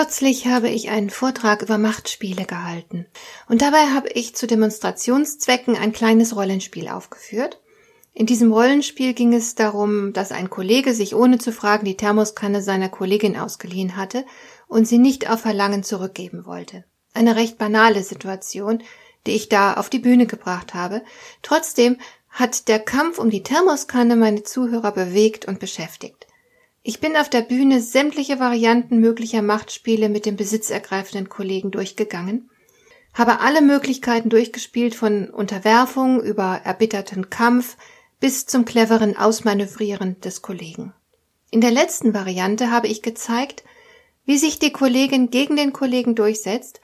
Kürzlich habe ich einen Vortrag über Machtspiele gehalten und dabei habe ich zu Demonstrationszwecken ein kleines Rollenspiel aufgeführt. In diesem Rollenspiel ging es darum, dass ein Kollege sich ohne zu fragen die Thermoskanne seiner Kollegin ausgeliehen hatte und sie nicht auf Verlangen zurückgeben wollte. Eine recht banale Situation, die ich da auf die Bühne gebracht habe. Trotzdem hat der Kampf um die Thermoskanne meine Zuhörer bewegt und beschäftigt. Ich bin auf der Bühne sämtliche Varianten möglicher Machtspiele mit dem besitzergreifenden Kollegen durchgegangen, habe alle Möglichkeiten durchgespielt von Unterwerfung über erbitterten Kampf bis zum cleveren Ausmanövrieren des Kollegen. In der letzten Variante habe ich gezeigt, wie sich die Kollegin gegen den Kollegen durchsetzt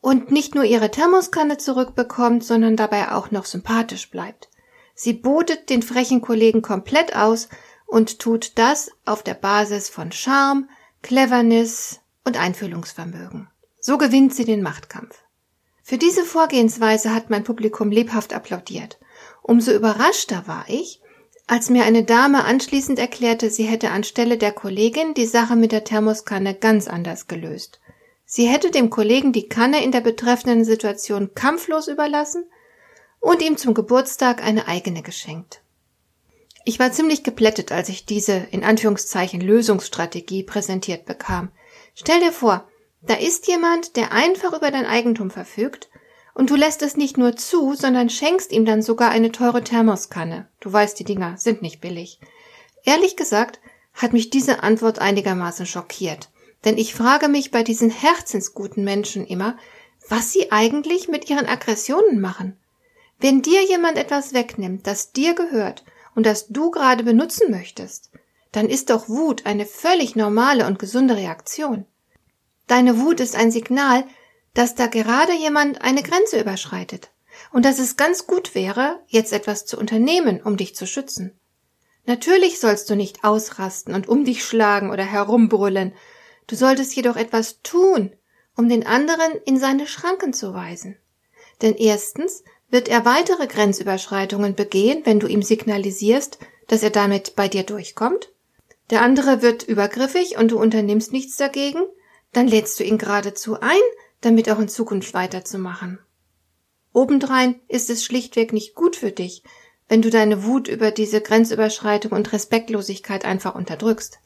und nicht nur ihre Thermoskanne zurückbekommt, sondern dabei auch noch sympathisch bleibt. Sie botet den frechen Kollegen komplett aus und tut das auf der Basis von Charme, Cleverness und Einfühlungsvermögen. So gewinnt sie den Machtkampf. Für diese Vorgehensweise hat mein Publikum lebhaft applaudiert. Umso überraschter war ich, als mir eine Dame anschließend erklärte, sie hätte anstelle der Kollegin die Sache mit der Thermoskanne ganz anders gelöst. Sie hätte dem Kollegen die Kanne in der betreffenden Situation kampflos überlassen und ihm zum Geburtstag eine eigene geschenkt. Ich war ziemlich geplättet, als ich diese in Anführungszeichen Lösungsstrategie präsentiert bekam. Stell dir vor, da ist jemand, der einfach über dein Eigentum verfügt, und du lässt es nicht nur zu, sondern schenkst ihm dann sogar eine teure Thermoskanne. Du weißt, die Dinger sind nicht billig. Ehrlich gesagt hat mich diese Antwort einigermaßen schockiert. Denn ich frage mich bei diesen herzensguten Menschen immer, was sie eigentlich mit ihren Aggressionen machen. Wenn dir jemand etwas wegnimmt, das dir gehört, und das du gerade benutzen möchtest, dann ist doch Wut eine völlig normale und gesunde Reaktion. Deine Wut ist ein Signal, dass da gerade jemand eine Grenze überschreitet und dass es ganz gut wäre, jetzt etwas zu unternehmen, um dich zu schützen. Natürlich sollst du nicht ausrasten und um dich schlagen oder herumbrüllen, du solltest jedoch etwas tun, um den anderen in seine Schranken zu weisen. Denn erstens wird er weitere Grenzüberschreitungen begehen, wenn du ihm signalisierst, dass er damit bei dir durchkommt? Der andere wird übergriffig und du unternimmst nichts dagegen? Dann lädst du ihn geradezu ein, damit auch in Zukunft weiterzumachen. Obendrein ist es schlichtweg nicht gut für dich, wenn du deine Wut über diese Grenzüberschreitung und Respektlosigkeit einfach unterdrückst.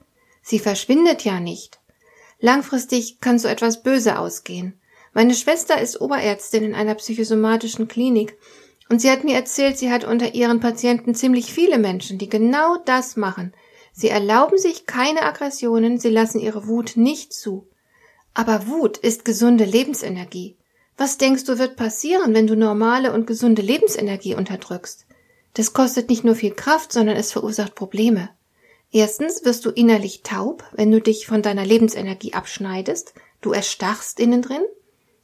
Sie verschwindet ja nicht. Langfristig kann so etwas böse ausgehen. Meine Schwester ist Oberärztin in einer psychosomatischen Klinik und sie hat mir erzählt, sie hat unter ihren Patienten ziemlich viele Menschen, die genau das machen. Sie erlauben sich keine Aggressionen, sie lassen ihre Wut nicht zu. Aber Wut ist gesunde Lebensenergie. Was denkst du wird passieren, wenn du normale und gesunde Lebensenergie unterdrückst? Das kostet nicht nur viel Kraft, sondern es verursacht Probleme. Erstens wirst du innerlich taub, wenn du dich von deiner Lebensenergie abschneidest, du erstarrst innen drin.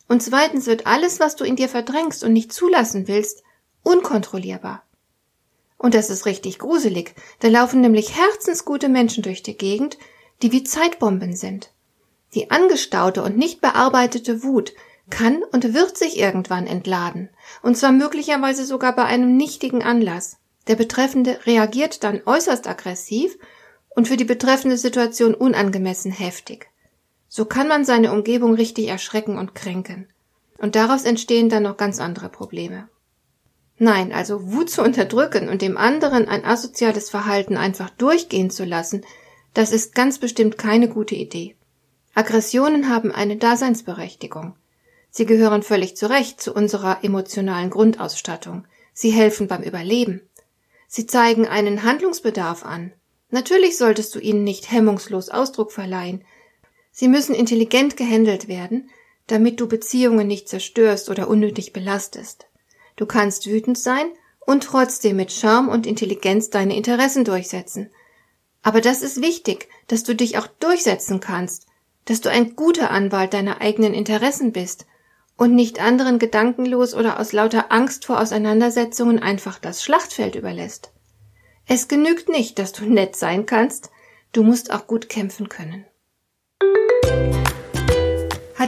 Und zweitens wird alles, was du in dir verdrängst und nicht zulassen willst, unkontrollierbar. Und das ist richtig gruselig. Da laufen nämlich herzensgute Menschen durch die Gegend, die wie Zeitbomben sind. Die angestaute und nicht bearbeitete Wut kann und wird sich irgendwann entladen, und zwar möglicherweise sogar bei einem nichtigen Anlass. Der Betreffende reagiert dann äußerst aggressiv und für die betreffende Situation unangemessen heftig. So kann man seine Umgebung richtig erschrecken und kränken. Und daraus entstehen dann noch ganz andere Probleme. Nein, also Wut zu unterdrücken und dem anderen ein asoziales Verhalten einfach durchgehen zu lassen, das ist ganz bestimmt keine gute Idee. Aggressionen haben eine Daseinsberechtigung. Sie gehören völlig zu Recht zu unserer emotionalen Grundausstattung. Sie helfen beim Überleben. Sie zeigen einen Handlungsbedarf an. Natürlich solltest du ihnen nicht hemmungslos Ausdruck verleihen, Sie müssen intelligent gehandelt werden, damit du Beziehungen nicht zerstörst oder unnötig belastest. Du kannst wütend sein und trotzdem mit Charme und Intelligenz deine Interessen durchsetzen. Aber das ist wichtig, dass du dich auch durchsetzen kannst, dass du ein guter Anwalt deiner eigenen Interessen bist und nicht anderen gedankenlos oder aus lauter Angst vor Auseinandersetzungen einfach das Schlachtfeld überlässt. Es genügt nicht, dass du nett sein kannst, du musst auch gut kämpfen können.